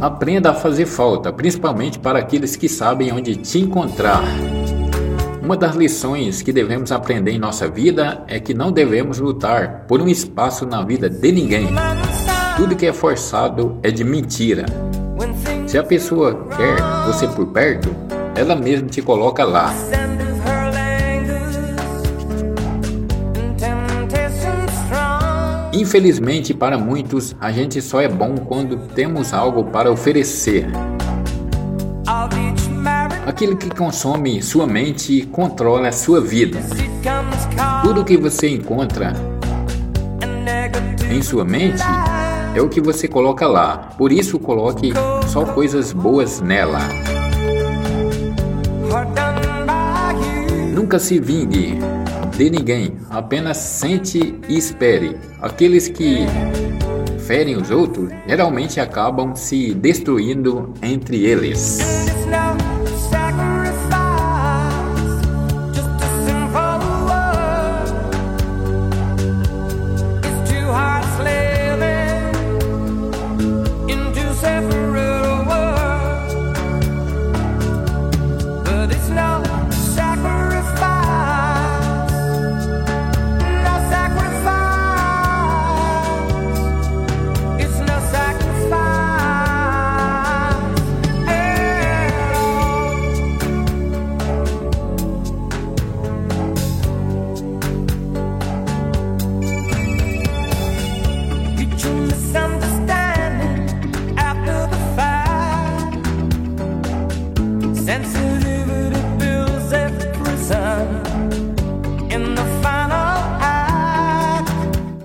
Aprenda a fazer falta, principalmente para aqueles que sabem onde te encontrar. Uma das lições que devemos aprender em nossa vida é que não devemos lutar por um espaço na vida de ninguém. Tudo que é forçado é de mentira. Se a pessoa quer você por perto, ela mesma te coloca lá. Infelizmente, para muitos, a gente só é bom quando temos algo para oferecer. Aquilo que consome sua mente controla a sua vida. Tudo que você encontra em sua mente é o que você coloca lá. Por isso, coloque só coisas boas nela. Nunca se vingue de ninguém, apenas sente e espere. Aqueles que ferem os outros geralmente acabam se destruindo entre eles. dancing.